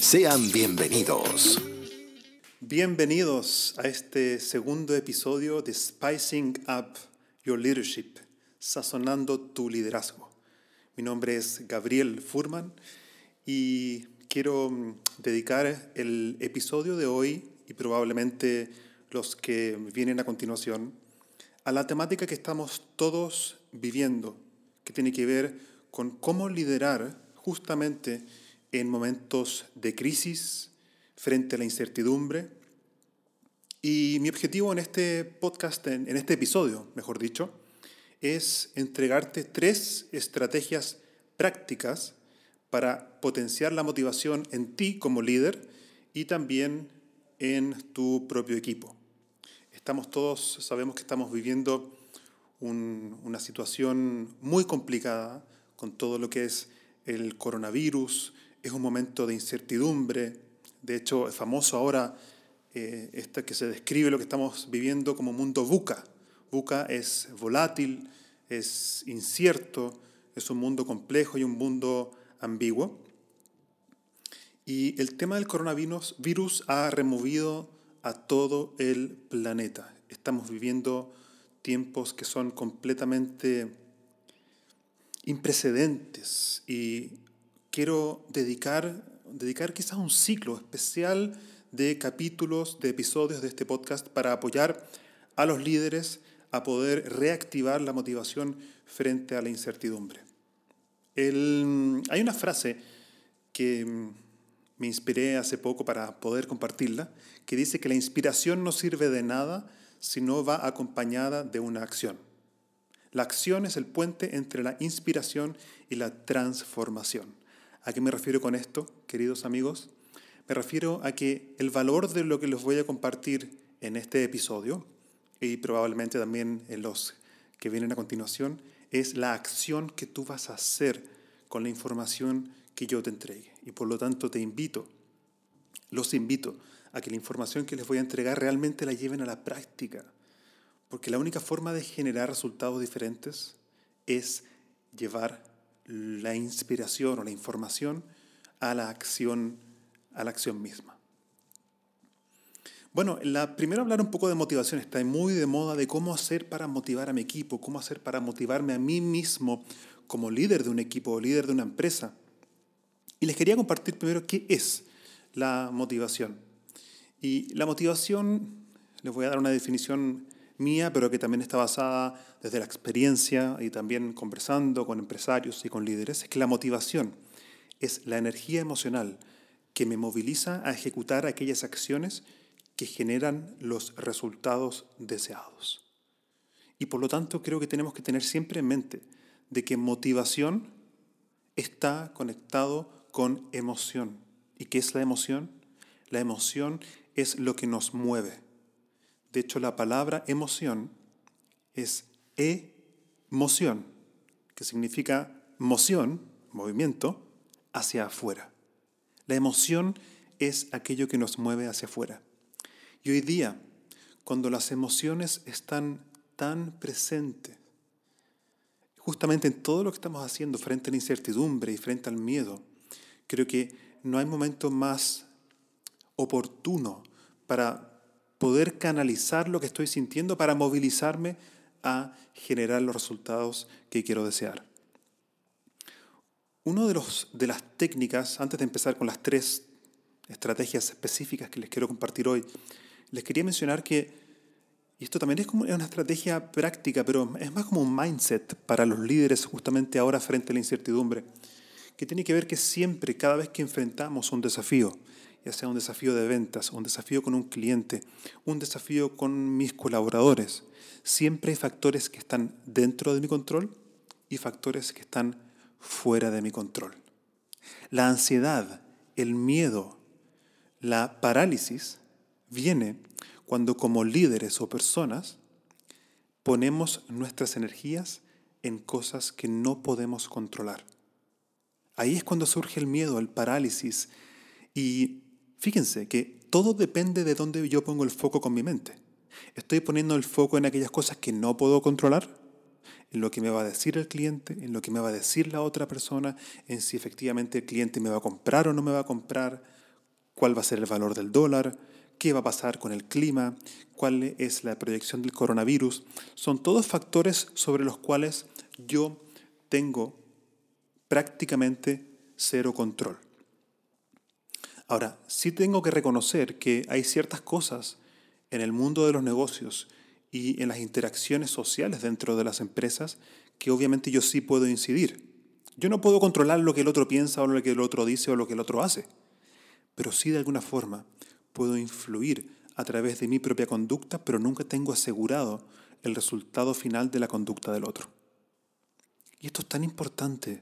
Sean bienvenidos. Bienvenidos a este segundo episodio de Spicing Up Your Leadership, sazonando tu liderazgo. Mi nombre es Gabriel Furman y quiero mm, dedicar el episodio de hoy y probablemente los que vienen a continuación a la temática que estamos todos viviendo, que tiene que ver con cómo liderar justamente en momentos de crisis, frente a la incertidumbre. Y mi objetivo en este podcast, en, este episodio, mejor dicho, es entregarte tres estrategias prácticas para potenciar la motivación en ti como líder y también en tu propio equipo. Estamos todos, sabemos que estamos viviendo una situación muy complicada con todo lo que es el coronavirus, es un momento de incertidumbre. De hecho, es famoso ahora eh, que se describe lo que estamos viviendo como mundo buca. Buca es volátil, es incierto, es un mundo complejo y un mundo ambiguo. Y el tema del coronavirus virus ha removido a todo el planeta. Estamos viviendo tiempos que son completamente imprecedentes y quiero dedicar, dedicar quizás un ciclo especial de capítulos, de episodios de este podcast para apoyar a los líderes a poder reactivar la motivación frente a la incertidumbre. hay una frase que me inspiré hace poco para poder compartirla, que dice que la inspiración no sirve de nada si no va acompañada de una acción. La acción es el puente entre la inspiración y la transformación. ¿A qué me refiero con esto, queridos amigos? Me refiero a que el valor de lo que les voy a compartir en este episodio y probablemente también en los que vienen a continuación es la acción que tú vas a hacer con la información que yo te entregue. Y por lo tanto te invito, los invito a que la información que les voy a entregar realmente la lleven a la práctica. Porque la única forma de generar resultados diferentes es llevar la inspiración o la información a la acción, a la acción misma. Bueno, la, primero hablar un poco de motivación. Está muy de moda de cómo hacer para motivar a mi equipo, cómo hacer para motivarme a mí mismo como líder de un equipo o líder de una empresa. Y les quería compartir primero qué es la motivación. Y la motivación, les voy a dar una definición mía, pero que también está basada desde la experiencia y también conversando con empresarios y con líderes, es que la motivación es la energía emocional que me moviliza a ejecutar aquellas acciones que generan los resultados deseados. Y por lo tanto creo que tenemos que tener siempre en mente de que motivación está conectado con emoción. ¿Y qué es la emoción? La emoción es lo que nos mueve. De hecho, la palabra emoción es emoción, que significa moción, movimiento, hacia afuera. La emoción es aquello que nos mueve hacia afuera. Y hoy día, cuando las emociones están tan presentes, justamente en todo lo que estamos haciendo frente a la incertidumbre y frente al miedo, creo que no hay momento más oportuno para poder canalizar lo que estoy sintiendo para movilizarme a generar los resultados que quiero desear. Una de, de las técnicas, antes de empezar con las tres estrategias específicas que les quiero compartir hoy, les quería mencionar que Y esto también es como una estrategia práctica, pero es más como un mindset para los líderes justamente ahora frente a la incertidumbre, que tiene que ver que siempre, cada vez que enfrentamos un desafío, ya sea un desafío de ventas, un desafío con un cliente, un desafío con mis colaboradores, siempre hay factores que están dentro de mi control y factores que están fuera de mi control. La ansiedad, el miedo, la parálisis viene cuando como líderes o personas ponemos nuestras energías en cosas que no podemos controlar. Ahí es cuando surge el miedo, el parálisis. Y fíjense que todo depende de dónde yo pongo el foco con mi mente. Estoy poniendo el foco en aquellas cosas que no puedo controlar, en lo que me va a decir el cliente, en lo que me va a decir la otra persona, en si efectivamente el cliente me va a comprar o no me va a comprar, cuál va a ser el valor del dólar, qué va a pasar con el clima, cuál es la proyección del coronavirus. Son todos factores sobre los cuales yo tengo prácticamente cero control. Ahora, sí tengo que reconocer que hay ciertas cosas en el mundo de los negocios y en las interacciones sociales dentro de las empresas que obviamente yo sí puedo incidir. Yo no puedo controlar lo que el otro piensa o lo que el otro dice o lo que el otro hace, pero sí de alguna forma puedo influir a través de mi propia conducta, pero nunca tengo asegurado el resultado final de la conducta del otro. Y esto es tan importante.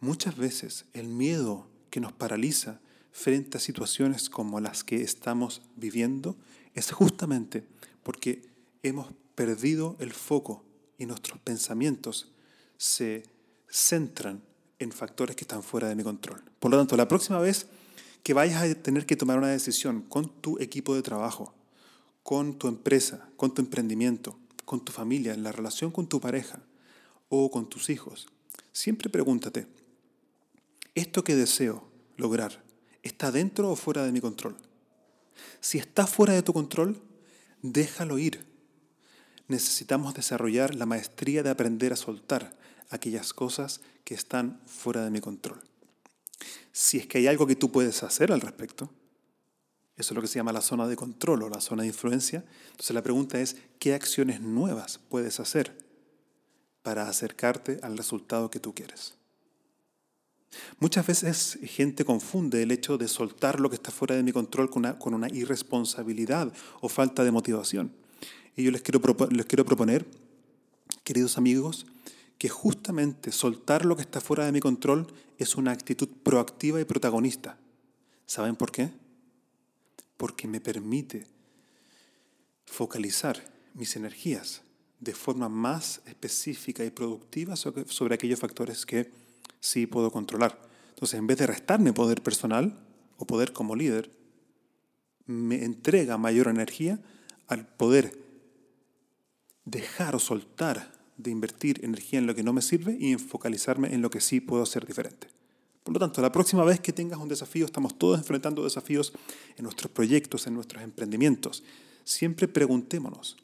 Muchas veces el miedo que nos paraliza frente a situaciones como las que estamos viviendo es justamente porque hemos perdido el foco y nuestros pensamientos se centran en factores que están fuera de mi control. Por lo tanto, la próxima vez que vayas a tener que tomar una decisión con tu equipo de trabajo, con tu empresa, con tu emprendimiento, con tu familia, en la relación con tu pareja o con tus hijos, siempre pregúntate, ¿esto que deseo lograr está dentro o fuera de mi control? Si está fuera de tu control, déjalo ir. Necesitamos desarrollar la maestría de aprender a soltar aquellas cosas que están fuera de mi control. Si es que hay algo que tú puedes hacer al respecto, eso es lo que se llama la zona de control o la zona de influencia. Entonces la pregunta es, ¿qué acciones nuevas puedes hacer para acercarte al resultado que tú quieres? Muchas veces gente confunde el hecho de soltar lo que está fuera de mi control con una, con una irresponsabilidad o falta de motivación. Y yo les quiero, les quiero proponer, queridos amigos, que justamente soltar lo que está fuera de mi control es una actitud proactiva y protagonista. ¿Saben por qué? Porque me permite focalizar mis energías de forma más específica y productiva sobre aquellos factores que sí puedo controlar. Entonces, en vez de restarme poder personal o poder como líder, me entrega mayor energía al poder dejar o soltar de invertir energía en lo que no me sirve y en focalizarme en lo que sí puedo hacer diferente. Por lo tanto, la próxima vez que tengas un desafío, estamos todos enfrentando desafíos en nuestros proyectos, en nuestros emprendimientos. Siempre preguntémonos,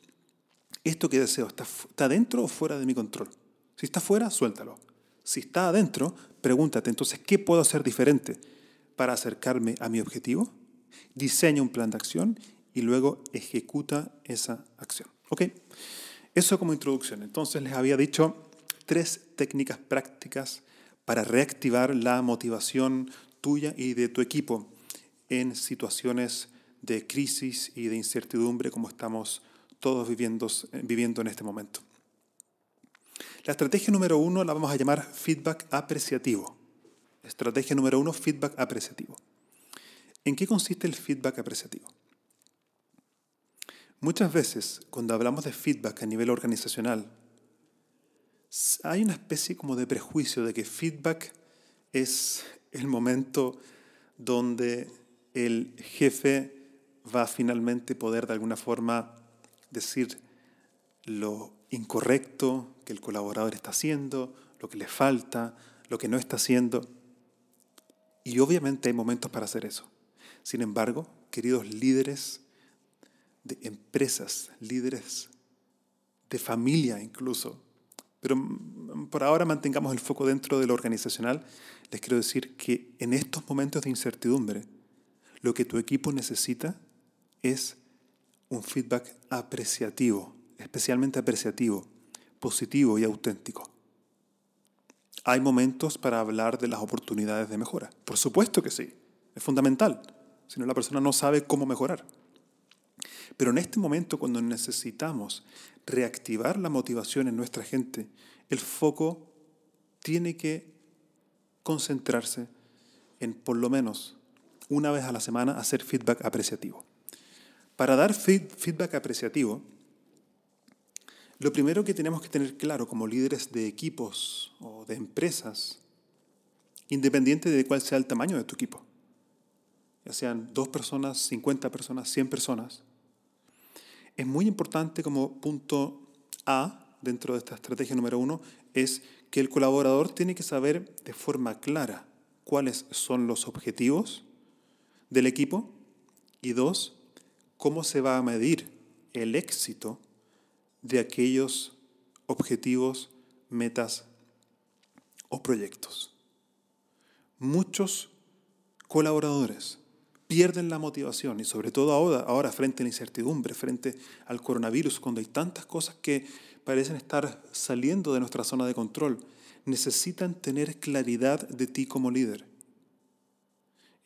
¿esto que deseo está dentro o fuera de mi control? Si está fuera, suéltalo. Si está adentro, pregúntate entonces, ¿qué puedo hacer diferente para acercarme a mi objetivo? Diseña un plan de acción y luego ejecuta esa acción. ¿Ok? Eso como introducción. Entonces les había dicho tres técnicas prácticas para reactivar la motivación tuya y de tu equipo en situaciones de crisis y de incertidumbre como estamos todos viviendo, viviendo en este momento. La estrategia número uno la vamos a llamar feedback apreciativo. Estrategia número uno, feedback apreciativo. ¿En qué consiste el feedback apreciativo? Muchas veces, cuando hablamos de feedback a nivel organizacional, hay una especie como de prejuicio de que feedback es el momento donde el jefe va a finalmente poder de alguna forma decir lo incorrecto que el colaborador está haciendo, lo que le falta, lo que no está haciendo. Y obviamente hay momentos para hacer eso. Sin embargo, queridos líderes de empresas, líderes de familia incluso, pero por ahora mantengamos el foco dentro de lo organizacional, les quiero decir que en estos momentos de incertidumbre, lo que tu equipo necesita es un feedback apreciativo, especialmente apreciativo, positivo y auténtico. Hay momentos para hablar de las oportunidades de mejora. Por supuesto que sí, es fundamental, si no la persona no sabe cómo mejorar. Pero en este momento, cuando necesitamos reactivar la motivación en nuestra gente, el foco tiene que concentrarse en por lo menos una vez a la semana hacer feedback apreciativo. Para dar feedback apreciativo, lo primero que tenemos que tener claro como líderes de equipos o de empresas, independiente de cuál sea el tamaño de tu equipo, ya sean dos personas, 50 personas, 100 personas, es muy importante como punto A dentro de esta estrategia número uno, es que el colaborador tiene que saber de forma clara cuáles son los objetivos del equipo y dos, cómo se va a medir el éxito de aquellos objetivos, metas o proyectos. Muchos colaboradores pierden la motivación y sobre todo ahora, ahora frente a la incertidumbre, frente al coronavirus, cuando hay tantas cosas que parecen estar saliendo de nuestra zona de control, necesitan tener claridad de ti como líder.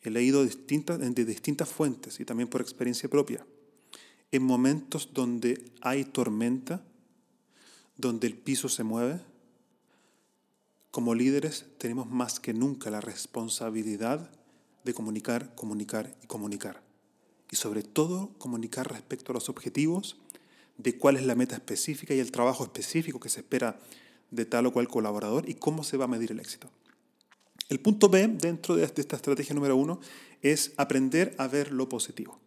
He leído distintas, de distintas fuentes y también por experiencia propia. En momentos donde hay tormenta, donde el piso se mueve, como líderes tenemos más que nunca la responsabilidad de comunicar, comunicar y comunicar. Y sobre todo comunicar respecto a los objetivos, de cuál es la meta específica y el trabajo específico que se espera de tal o cual colaborador y cómo se va a medir el éxito. El punto B dentro de esta estrategia número uno es aprender a ver lo positivo.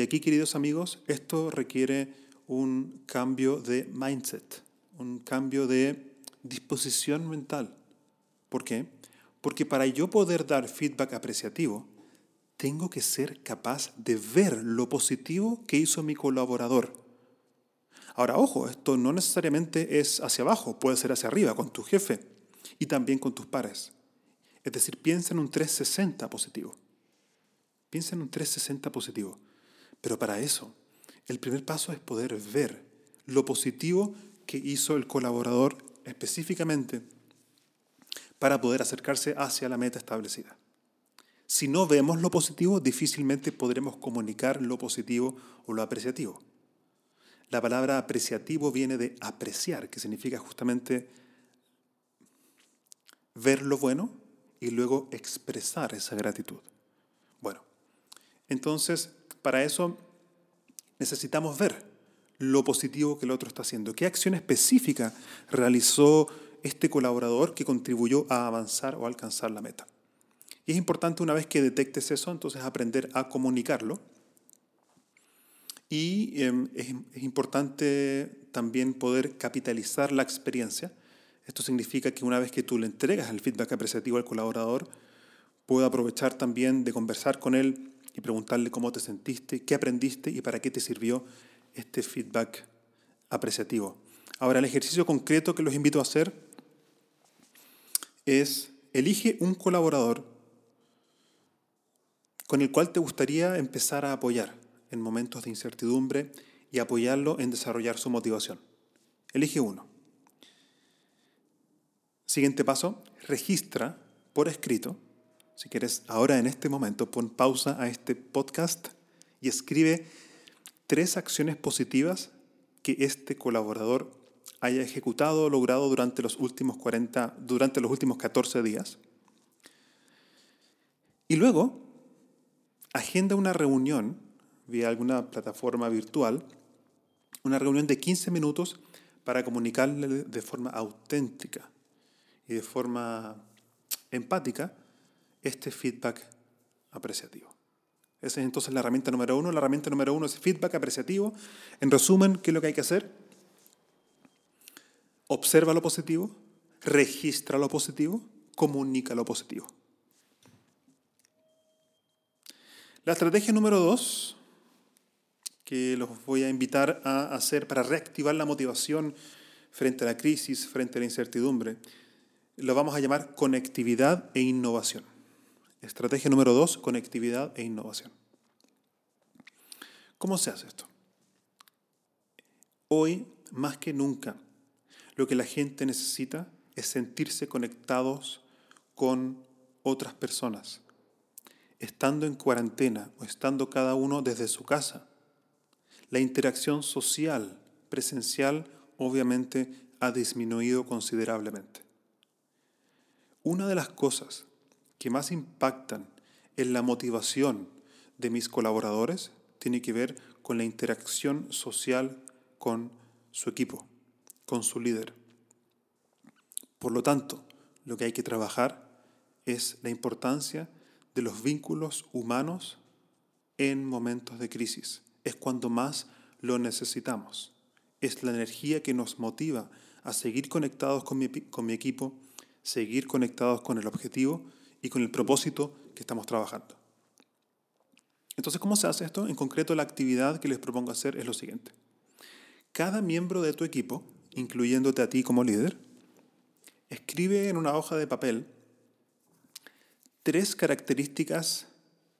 Y aquí, queridos amigos, esto requiere un cambio de mindset, un cambio de disposición mental. ¿Por qué? Porque para yo poder dar feedback apreciativo, tengo que ser capaz de ver lo positivo que hizo mi colaborador. Ahora, ojo, esto no necesariamente es hacia abajo, puede ser hacia arriba, con tu jefe y también con tus pares. Es decir, piensa en un 360 positivo. Piensa en un 360 positivo. Pero para eso, el primer paso es poder ver lo positivo que hizo el colaborador específicamente para poder acercarse hacia la meta establecida. Si no vemos lo positivo, difícilmente podremos comunicar lo positivo o lo apreciativo. La palabra apreciativo viene de apreciar, que significa justamente ver lo bueno y luego expresar esa gratitud. Bueno, entonces para eso necesitamos ver lo positivo que el otro está haciendo. ¿Qué acción específica realizó este colaborador que contribuyó a avanzar o alcanzar la meta. Y es importante una vez que detectes eso, entonces aprender a comunicarlo. Y em, es, es importante también poder capitalizar la experiencia. Esto significa que una vez que tú le entregas el feedback apreciativo al colaborador, puedo aprovechar también de conversar con él y preguntarle cómo te sentiste, qué aprendiste y para qué te sirvió este feedback apreciativo. Ahora, el ejercicio concreto que los invito a hacer es, elige un colaborador con el cual te gustaría empezar a apoyar en momentos de incertidumbre y apoyarlo en desarrollar su motivación. Elige uno. Siguiente paso, registra por escrito. Si quieres, ahora en este momento, pon pausa a este podcast y escribe tres acciones positivas que este colaborador haya ejecutado o logrado durante los últimos 40, durante los últimos 14 días. Y luego, agenda una reunión vía alguna plataforma virtual, una reunión de 15 minutos para comunicarle de forma auténtica y de forma empática este feedback apreciativo. Esa es entonces la herramienta número uno. La herramienta número uno es feedback apreciativo. En resumen, ¿qué es lo que hay que hacer? observa lo positivo, registra lo positivo, comunica lo positivo. La estrategia número dos, que los voy a invitar a hacer para reactivar la motivación frente a la crisis, frente a la incertidumbre, lo vamos a llamar conectividad e innovación. Estrategia número dos, conectividad e innovación. ¿Cómo se hace esto? Hoy, más que nunca, lo que la gente necesita es sentirse conectados con otras personas. Estando en cuarentena o estando cada uno desde su casa, la interacción social, presencial, obviamente ha disminuido considerablemente. Una de las cosas que más impactan en la motivación de mis colaboradores tiene que ver con la interacción social con su equipo, con su líder. Por lo tanto, lo que hay que trabajar es la importancia de los vínculos humanos en momentos de crisis. Es cuando más lo necesitamos. Es la energía que nos motiva a seguir conectados con mi, con mi equipo, seguir conectados con el objetivo y con el propósito que estamos trabajando. Entonces, ¿cómo se hace esto? En concreto, la actividad que les propongo hacer es lo siguiente. Cada miembro de tu equipo, incluyéndote a ti como líder, escribe en una hoja de papel tres características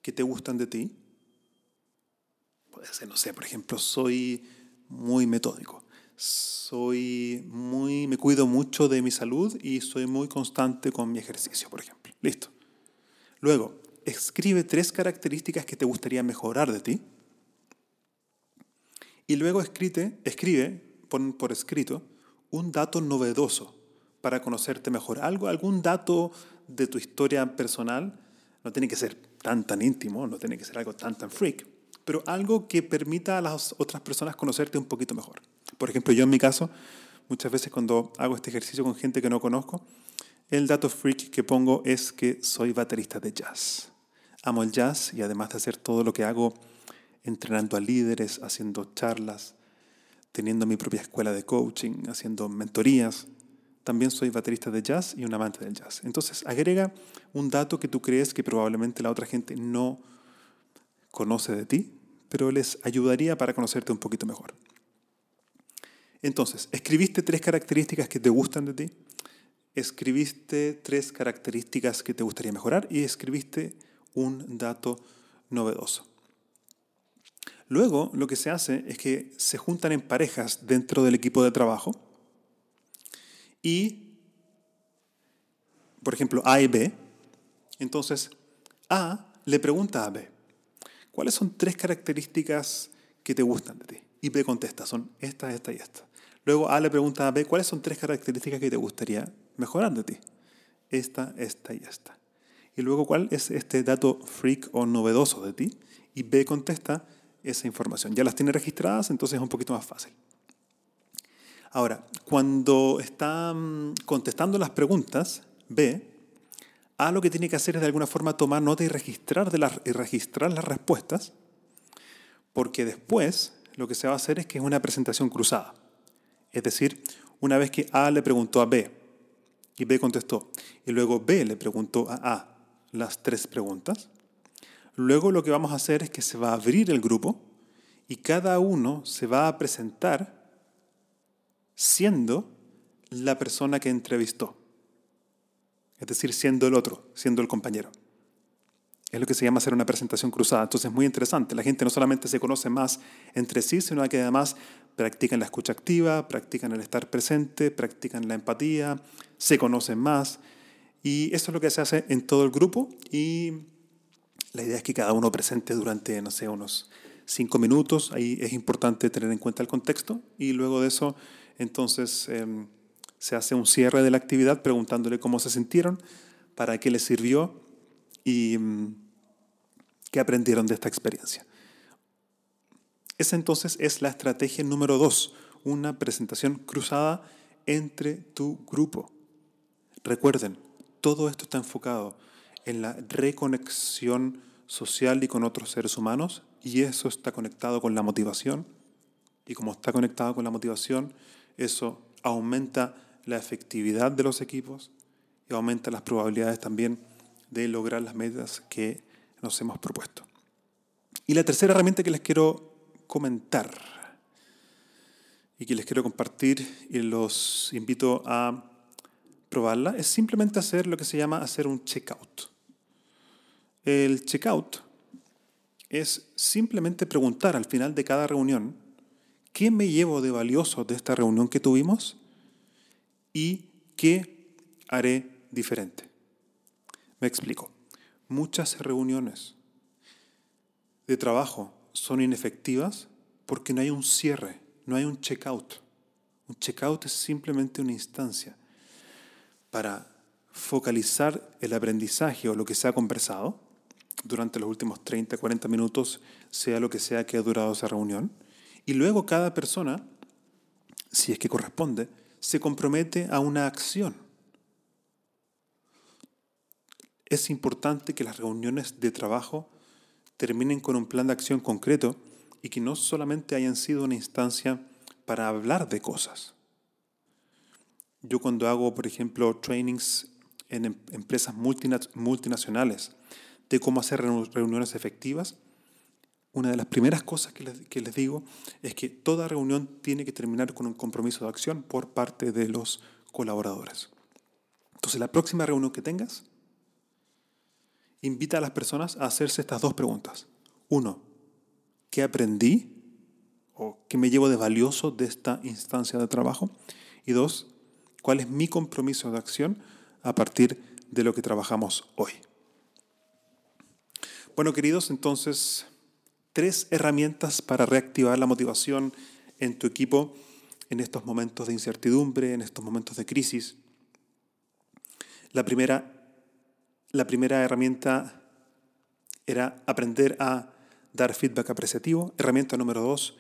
que te gustan de ti. Puede ser, no sé, por ejemplo, soy muy metódico soy muy, me cuido mucho de mi salud y soy muy constante con mi ejercicio, por ejemplo. Listo. Luego, escribe tres características que te gustaría mejorar de ti. Y luego escribe, escribe pon por escrito, un dato novedoso para conocerte mejor. Algo, algún dato de tu historia personal, no tiene que ser tan tan íntimo, no tiene que ser algo tan tan freak, pero algo que permita a las otras personas conocerte un poquito mejor. Por ejemplo, yo en mi caso, muchas veces cuando hago este ejercicio con gente que no conozco, el dato freak que pongo es que soy baterista de jazz. Amo el jazz y además de hacer todo lo que hago entrenando a líderes, haciendo charlas, teniendo mi propia escuela de coaching, haciendo mentorías, también soy baterista de jazz y un amante del jazz. Entonces, agrega un dato que tú crees que probablemente la otra gente no conoce de ti, pero les ayudaría para conocerte un poquito mejor. Entonces, escribiste tres características que te gustan de ti, escribiste tres características que te gustaría mejorar y escribiste un dato novedoso. Luego, lo que se hace es que se juntan en parejas dentro del equipo de trabajo y, por ejemplo, A y B. Entonces, A le pregunta a B, ¿cuáles son tres características que te gustan de ti? Y B contesta, son esta, esta y esta. Luego A le pregunta a B, ¿cuáles son tres características que te gustaría ti? Esta, esta y esta. Y luego, ¿cuál es este dato freak o novedoso de ti? Y B contesta esa información. Ya las tiene registradas, entonces es un poquito más fácil. Ahora, cuando está mm, contestando las preguntas, B, A lo que tiene que hacer es de alguna forma tomar nota y registrar, de las, y registrar las respuestas, porque después lo que se va a hacer es que es una presentación cruzada. Es decir, una vez que A le preguntó a B y B contestó, y luego B le preguntó a A las tres preguntas, luego lo que vamos a hacer es que se va a abrir el grupo y cada uno se va a presentar siendo la persona que entrevistó. Es decir, siendo el otro, siendo el compañero. Es lo que se llama hacer una presentación cruzada. Entonces es muy interesante. La gente no solamente se conoce más entre sí, sino que además practican la escucha activa, practican el estar presente, practican la empatía, se conocen más. Y eso es lo que se hace en todo el grupo. Y la idea es que cada uno presente durante, no sé, unos cinco minutos. Ahí es importante tener en cuenta el contexto. Y luego de eso, entonces, em, se hace un cierre de la actividad preguntándole cómo se sintieron, para qué les sirvió y mm, qué aprendieron de esta experiencia. Esa entonces es la estrategia número dos, una presentación cruzada entre tu grupo. Recuerden, todo esto está enfocado en la reconexión social y con otros seres humanos y eso está conectado con la motivación y como está conectado con la motivación, eso aumenta la efectividad de los equipos y aumenta las probabilidades también de lograr las metas que nos hemos propuesto. Y la tercera herramienta que les quiero comentar y que les quiero compartir y los invito a probarla es simplemente hacer lo que se llama hacer un checkout. El checkout es simplemente preguntar al final de cada reunión ¿Qué me llevo de valioso de esta reunión que tuvimos? ¿Y qué haré diferente? Me explico. Muchas reuniones de trabajo son inefectivas porque no hay un cierre, no hay un checkout. Un checkout es simplemente una instancia para focalizar el aprendizaje o lo que se ha conversado durante los últimos 30, 40 minutos, sea lo que sea que ha durado esa reunión. Y luego cada persona, si es que corresponde, se compromete a una acción. Es importante que las reuniones de trabajo terminen con un plan de acción concreto y que no solamente hayan sido una instancia para hablar de cosas. Yo cuando hago, por ejemplo, trainings en em-, empresas multinacionales de cómo hacer reuniones efectivas, una de las primeras cosas que les, que les, digo es que toda reunión tiene que terminar con un compromiso de acción por parte de los colaboradores. Entonces, la próxima reunión que tengas, invita a las personas a hacerse estas dos preguntas. Uno, ¿qué aprendí o qué me llevo de valioso de esta instancia de trabajo? Y dos, ¿cuál es mi compromiso de acción a partir de lo que trabajamos hoy? Bueno, queridos, entonces, tres herramientas para reactivar la motivación en tu equipo en estos momentos de incertidumbre, en estos momentos de crisis. La primera la primera herramienta era aprender a dar feedback apreciativo. Herramienta número dos,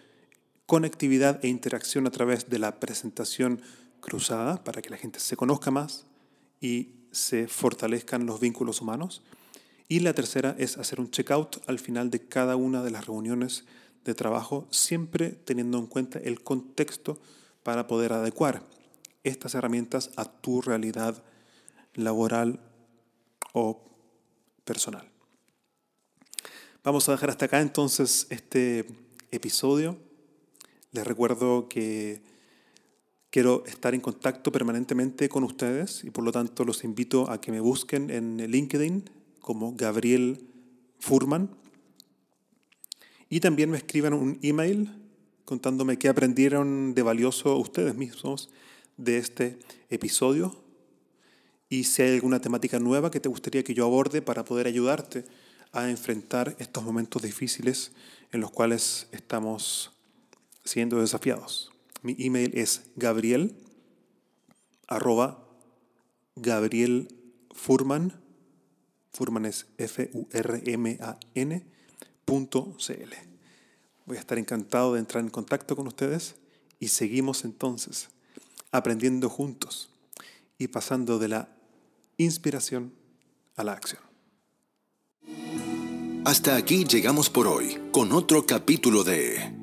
conectividad e interacción a través de la presentación cruzada para que la gente se conozca más y se fortalezcan los vínculos humanos. Y la tercera es hacer un checkout al final de cada una de las reuniones de trabajo, siempre teniendo en cuenta el contexto para poder adecuar estas herramientas a tu realidad laboral o personal. Vamos a dejar hasta acá entonces este episodio. Les recuerdo que quiero estar en contacto permanentemente con ustedes y por lo tanto los invito a que me busquen en LinkedIn como Gabriel Furman y también me escriban un email contándome qué aprendieron de valioso ustedes mismos de este episodio y si hay alguna temática nueva que te gustaría que yo aborde para poder ayudarte a enfrentar estos momentos difíciles en los cuales estamos siendo desafiados. Mi email es gabriel arroba Gabriel Furman, es F-U-R-M-A-N punto. Voy a estar encantado de entrar en contacto con ustedes y seguimos entonces aprendiendo juntos y pasando de la inspiración a la acción. Hasta aquí llegamos por hoy con otro capítulo de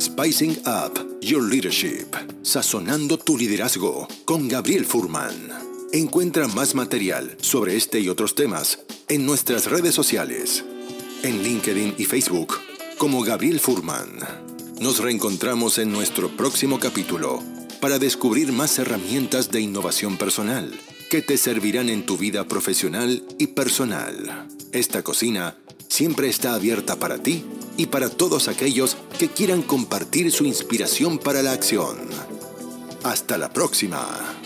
Spicing Up Your Leadership, sazonando tu liderazgo con Gabriel Furman. Encuentra más material sobre este y otros temas en nuestras redes sociales, en LinkedIn y Facebook como Gabriel Furman. Nos reencontramos en nuestro próximo capítulo para descubrir más herramientas de innovación personal que te servirán en tu vida profesional y personal. Esta cocina siempre está abierta para ti y para todos aquellos que quieran compartir su inspiración para la acción. Hasta la próxima.